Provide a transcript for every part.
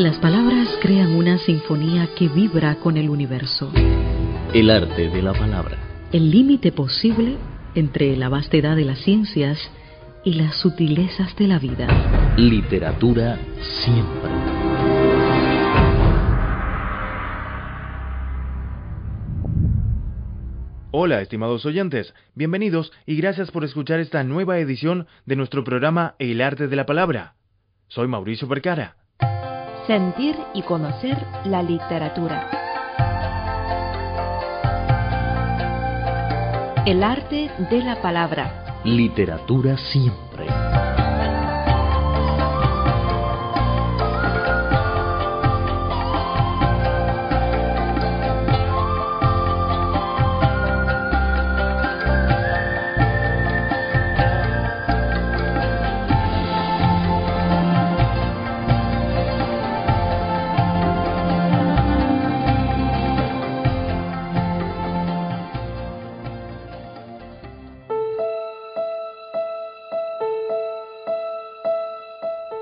Las palabras crean una sinfonía que vibra con el universo. El arte de la palabra. El límite posible entre la vastedad de las ciencias y las sutilezas de la vida. Literatura siempre. Hola, estimados oyentes, bienvenidos y gracias por escuchar esta nueva edición de nuestro programa El arte de la palabra. Soy Mauricio Percara. Sentir y conocer la literatura. El arte de la palabra. Literatura siempre.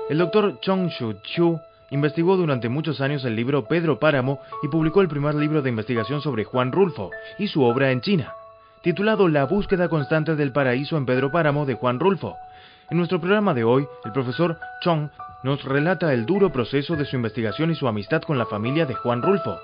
El doctor Chong Shu Chu investigó durante muchos años el libro Pedro Páramo y publicó el primer libro de investigación sobre Juan Rulfo y su obra en China, titulado La búsqueda constante del paraíso en Pedro Páramo de Juan Rulfo. En nuestro programa de hoy, el profesor Chong nos relata el duro proceso de su investigación y su amistad con la familia de Juan Rulfo.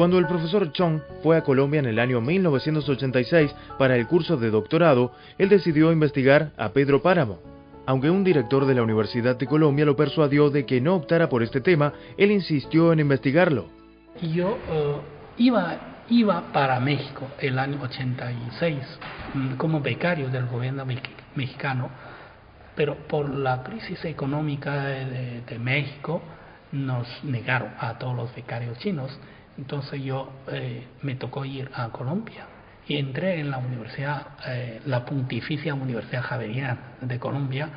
Cuando el profesor Chong fue a Colombia en el año 1986 para el curso de doctorado, él decidió investigar a Pedro Páramo. Aunque un director de la Universidad de Colombia lo persuadió de que no optara por este tema, él insistió en investigarlo. Yo eh, iba, iba para México el año 86 mm, como becario del gobierno mexicano, pero por la crisis económica de, de México nos negaron a todos los becarios chinos entonces yo eh, me tocó ir a Colombia y entré en la universidad, eh, la Pontificia Universidad Javeriana de Colombia,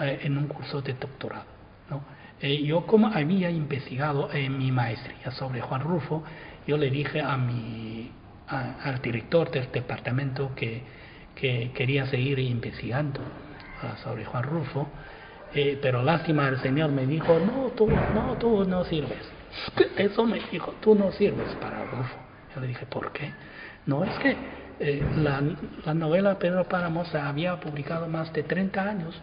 eh, en un curso de doctorado. ¿no? yo como había investigado en mi maestría sobre Juan Rufo, yo le dije a mi, al director del departamento que, que quería seguir investigando uh, sobre Juan Rufo, pero lástima el señor me dijo, no, tú no, tú no sirves eso me dijo, tú no sirves para Rufo. Yo le dije, ¿por qué? No, es que eh, la, la, novela Pedro Páramo se había publicado más de 30 años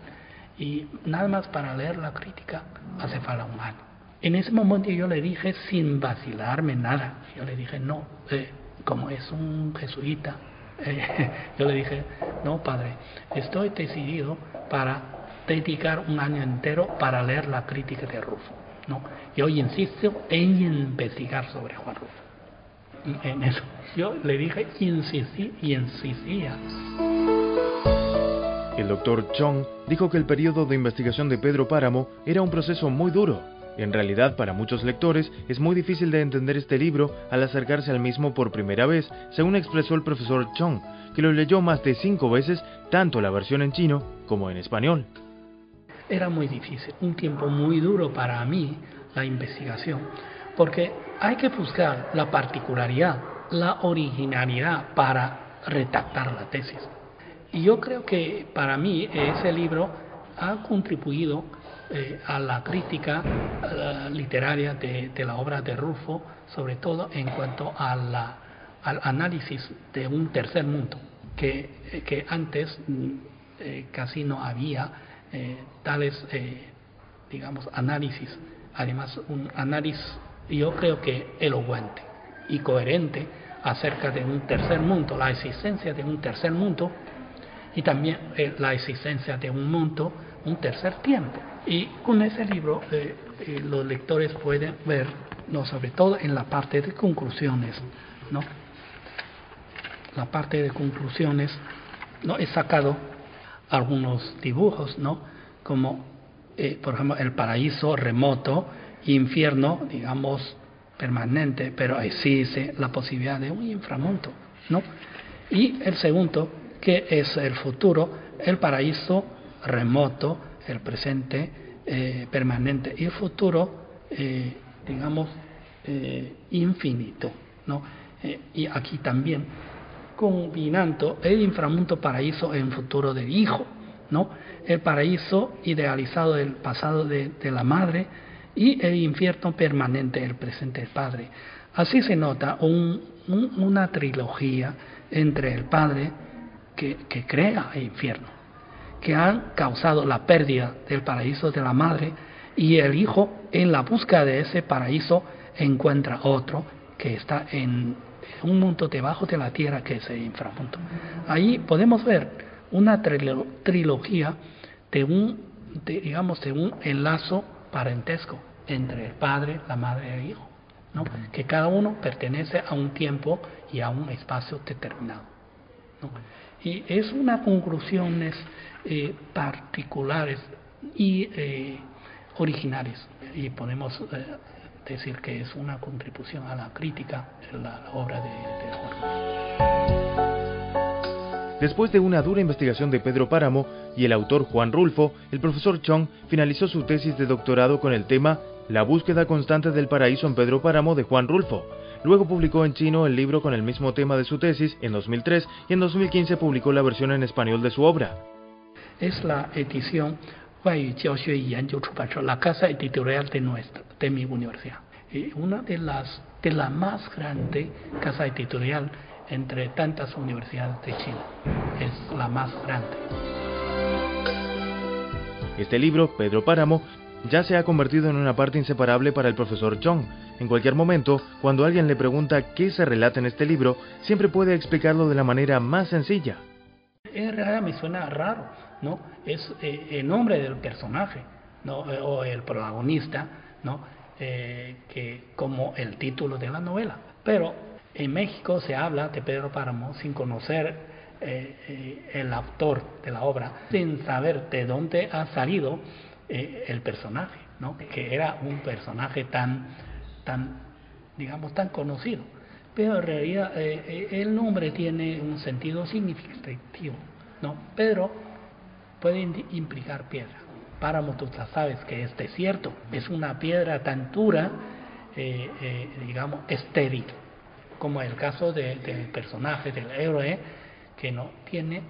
y nada más para leer la crítica hace falta un año. En ese momento yo le dije, sin vacilarme nada, yo le dije, no, eh, como es un jesuita, eh, yo le dije, no, padre, estoy decidido para dedicar un año entero para leer la crítica de Rufo. ¿No? Yo insisto en investigar sobre Juan Rufo. En eso. Yo le dije insistí y insistía. El doctor Chong dijo que el periodo de investigación de Pedro Páramo era un proceso muy duro. En realidad, para muchos lectores es muy difícil de entender este libro al acercarse al mismo por primera vez, según expresó el profesor Chong, que lo leyó más de cinco veces, tanto la versión en chino como en español era muy difícil, un tiempo muy duro para mí la investigación, porque hay que buscar la particularidad, la originalidad para redactar la tesis. Y yo creo que para mí ese libro ha contribuido eh, a la crítica literaria de, la obra de Rufo, sobre todo en cuanto a la, al análisis de un tercer mundo, que, que antes mm, eh, casi no había eh, tales, eh, digamos, análisis. Además, un análisis, yo creo que elocuente y coherente acerca de un tercer mundo, la existencia de un tercer mundo y también eh, la existencia de un mundo, un tercer tiempo. Y con ese libro los lectores pueden ver, no sobre todo en la parte de conclusiones, ¿no? La parte de conclusiones, no he sacado algunos dibujos, ¿no? Como, eh, por ejemplo, el paraíso remoto, infierno, digamos, permanente, pero existe la posibilidad de un inframundo, ¿no? Y el segundo, que es el futuro, el paraíso remoto, el presente eh, permanente y el futuro, eh, digamos, infinito, ¿no? y aquí también combinando el inframundo paraíso en futuro del Hijo, ¿no? El paraíso idealizado del pasado de, la madre y el infierno permanente, el presente del padre. Así se nota una trilogía entre el padre que, que crea el infierno, que ha causado la pérdida del paraíso de la madre, y el hijo en la búsqueda de ese paraíso encuentra otro que está en un mundo debajo de la tierra que es el inframundo. Ahí podemos ver una trilogía de un, digamos, de un enlazo parentesco entre el padre, la madre y el hijo, que cada uno pertenece a un tiempo y a un espacio determinado. Y es una conclusiones eh, particulares y eh, originales y podemos eh, decir que es una contribución a la crítica de la, obra de, de. Después de una dura investigación de Pedro Páramo y el autor Juan Rulfo, el profesor Chong finalizó su tesis de doctorado con el tema La búsqueda constante del paraíso en Pedro Páramo de Juan Rulfo. Luego publicó en chino el libro con el mismo tema de su tesis en 2003 y en 2015 publicó la versión en español de su obra. Es la edición la casa editorial de, nuestra, de mi universidad. Y una de las de la más grande casa editorial entre tantas universidades de China. Es la más grande. Este libro, Pedro Páramo, ya se ha convertido en una parte inseparable para el profesor Chong. En cualquier momento, cuando alguien le pregunta qué se relata en este libro, siempre puede explicarlo de la manera más sencilla. En realidad me suena raro, ¿no? Es eh, el nombre del personaje, ¿no? Eh, o el protagonista, ¿no? Eh, que como el título de la novela. Pero en México se habla de Pedro Páramo sin conocer el autor de la obra, sin saber de dónde ha salido el personaje, ¿no? Que era un personaje tan, tan, digamos, tan conocido pero en realidad eh, eh, el nombre tiene un sentido significativo, ¿no? Pedro puede implicar piedra. Páramo, tú sabes que es desierto, es una piedra tan dura, eh, digamos, estéril, como el caso del personaje, del héroe, que no tiene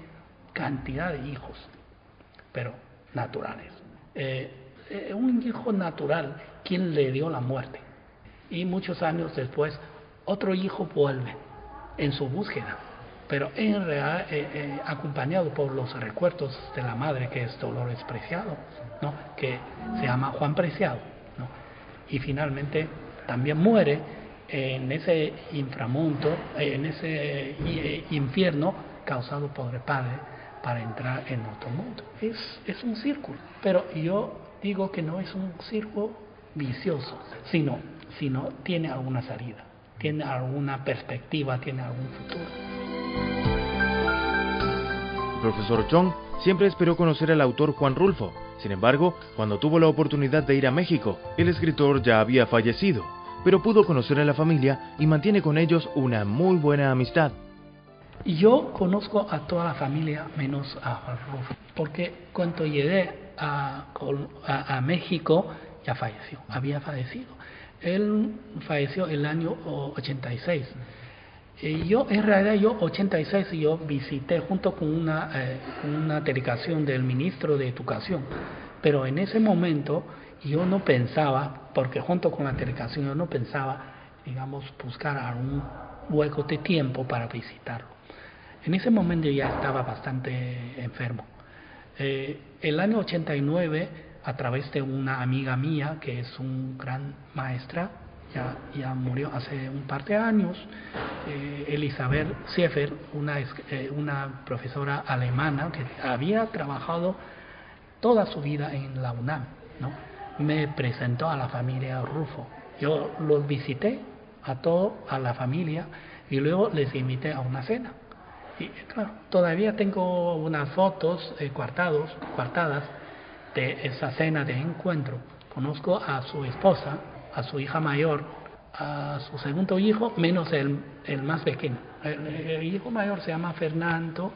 cantidad de hijos, pero naturales. un hijo natural, quien le dio la muerte. Y muchos años después otro hijo vuelve en su búsqueda, pero en realidad eh, eh, acompañado por los recuerdos de la madre que es Dolores Preciado, ¿no? que se llama Juan Preciado, ¿no? y finalmente también muere en ese inframundo, en ese eh, infierno causado por el Padre para entrar en otro mundo. Es, es un círculo, pero yo digo que no es un círculo vicioso, sino, sino tiene alguna salida tiene alguna perspectiva, tiene algún futuro. Profesor Chong siempre esperó conocer al autor Juan Rulfo. Sin embargo, cuando tuvo la oportunidad de ir a México, el escritor ya había fallecido, pero pudo conocer a la familia y mantiene con ellos una muy buena amistad. Yo conozco a toda la familia menos a Juan Rulfo, porque cuando llegué a, a, a México ya falleció, había fallecido. Él falleció el año 86. Y yo, en realidad, yo 86 yo visité junto con una, eh, una delegación del ministro de Educación. Pero en ese momento yo no pensaba, porque junto con la delegación yo no pensaba, digamos, buscar algún hueco de tiempo para visitarlo. En ese momento ya estaba bastante enfermo. Eh, el año 89 a través de una amiga mía que es un gran maestra, ya, ya murió hace un par de años, eh, Elizabeth Siefer, una, eh, una profesora alemana que había trabajado toda su vida en la UNAM, ¿no? me presentó a la familia Rufo. Yo los visité a todo, a la familia, y luego les invité a una cena. Y claro, todavía tengo unas fotos eh, cuartados, cuartadas de esa cena de encuentro. Conozco a su esposa, a su hija mayor, a su segundo hijo, menos el, el más pequeño. El, hijo mayor se llama Fernando,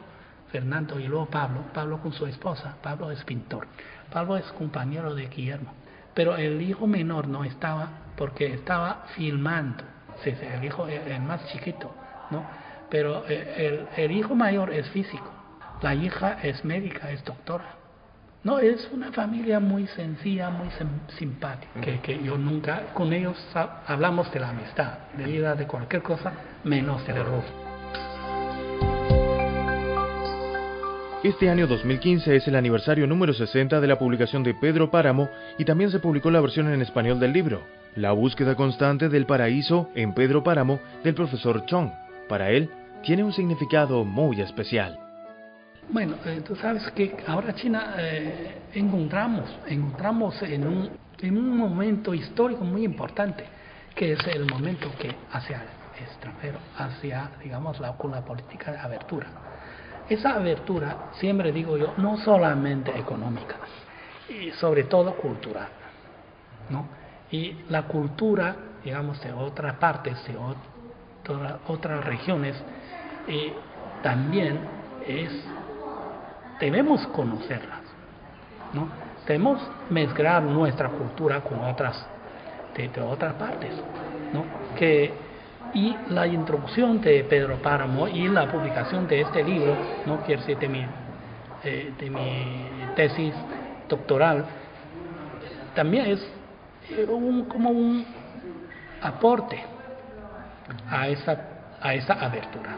Fernando y luego Pablo, Pablo con su esposa, Pablo es pintor, Pablo es compañero de Guillermo, pero el hijo menor no estaba porque estaba filmando, el hijo el más chiquito, ¿no? Pero eh, el, el hijo mayor es físico, la hija es médica, es doctora. No, es una familia muy sencilla, muy simpática, que, que, yo nunca, con ellos hablamos de la amistad, de vida, de cualquier cosa, menos del error. Este año 2015 es el aniversario número 60 de la publicación de Pedro Páramo y también se publicó la versión en español del libro, La búsqueda constante del paraíso en Pedro Páramo del profesor Chong. Para él, tiene un significado muy especial. Bueno, eh, tú sabes que ahora China eh, encontramos, encontramos en un, en un momento histórico muy importante, que es el momento que hacia el extranjero, hacia, digamos, la, con la política de abertura. Esa abertura, siempre digo yo, no solamente económica, y sobre todo cultural, ¿no? Y la cultura, digamos, de otras partes, de otras regiones, eh, también es debemos conocerlas, ¿no? Debemos mezclar nuestra cultura con otras de, otras partes, ¿no? Que y la introducción de Pedro Páramo y la publicación de este libro, no quiero decir de mi, eh, de mi tesis doctoral, también es eh, un, como un aporte a esa, a esa abertura.